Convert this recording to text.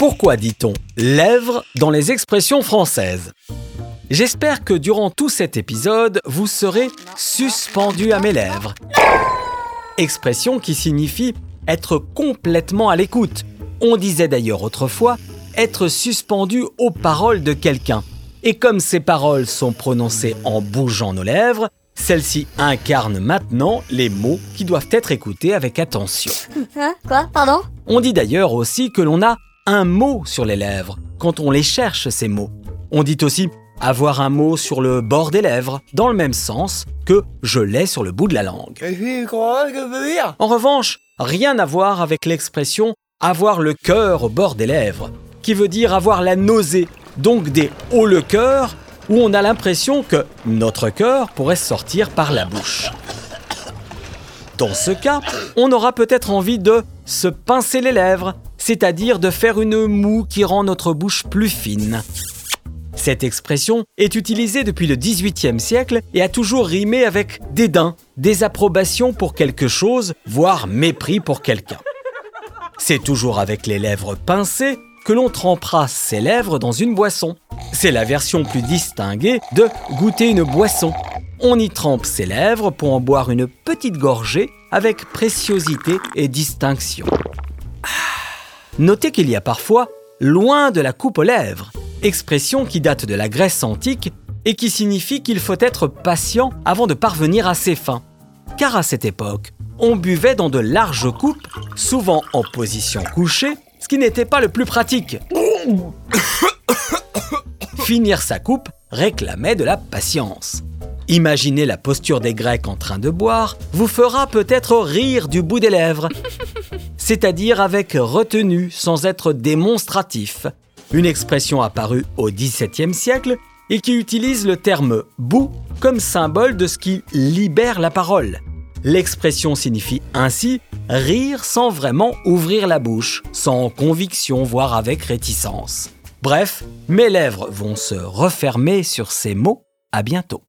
Pourquoi dit-on lèvres dans les expressions françaises? J'espère que durant tout cet épisode, vous serez suspendu à mes lèvres. Expression qui signifie être complètement à l'écoute. On disait d'ailleurs autrefois être suspendu aux paroles de quelqu'un. Et comme ces paroles sont prononcées en bougeant nos lèvres, celles-ci incarnent maintenant les mots qui doivent être écoutés avec attention. Hein? Quoi? Pardon? On dit d'ailleurs aussi que l'on a un mot sur les lèvres quand on les cherche, ces mots. On dit aussi avoir un mot sur le bord des lèvres, dans le même sens que je l'ai sur le bout de la langue. En revanche, rien à voir avec l'expression avoir le cœur au bord des lèvres, qui veut dire avoir la nausée, donc des hauts le cœur, où on a l'impression que notre cœur pourrait sortir par la bouche. Dans ce cas, on aura peut-être envie de se pincer les lèvres, c'est-à-dire de faire une moue qui rend notre bouche plus fine. Cette expression est utilisée depuis le XVIIIe siècle et a toujours rimé avec dédain, désapprobation pour quelque chose, voire mépris pour quelqu'un. C'est toujours avec les lèvres pincées que l'on trempera ses lèvres dans une boisson. C'est la version plus distinguée de goûter une boisson. On y trempe ses lèvres pour en boire une petite gorgée avec préciosité et distinction. Notez qu'il y a parfois loin de la coupe aux lèvres, expression qui date de la Grèce antique et qui signifie qu'il faut être patient avant de parvenir à ses fins. Car à cette époque, on buvait dans de larges coupes, souvent en position couchée, ce qui n'était pas le plus pratique. Finir sa coupe réclamait de la patience. Imaginez la posture des Grecs en train de boire vous fera peut-être rire du bout des lèvres, c'est-à-dire avec retenue sans être démonstratif, une expression apparue au XVIIe siècle et qui utilise le terme bout comme symbole de ce qui libère la parole. L'expression signifie ainsi rire sans vraiment ouvrir la bouche, sans conviction, voire avec réticence. Bref, mes lèvres vont se refermer sur ces mots. À bientôt.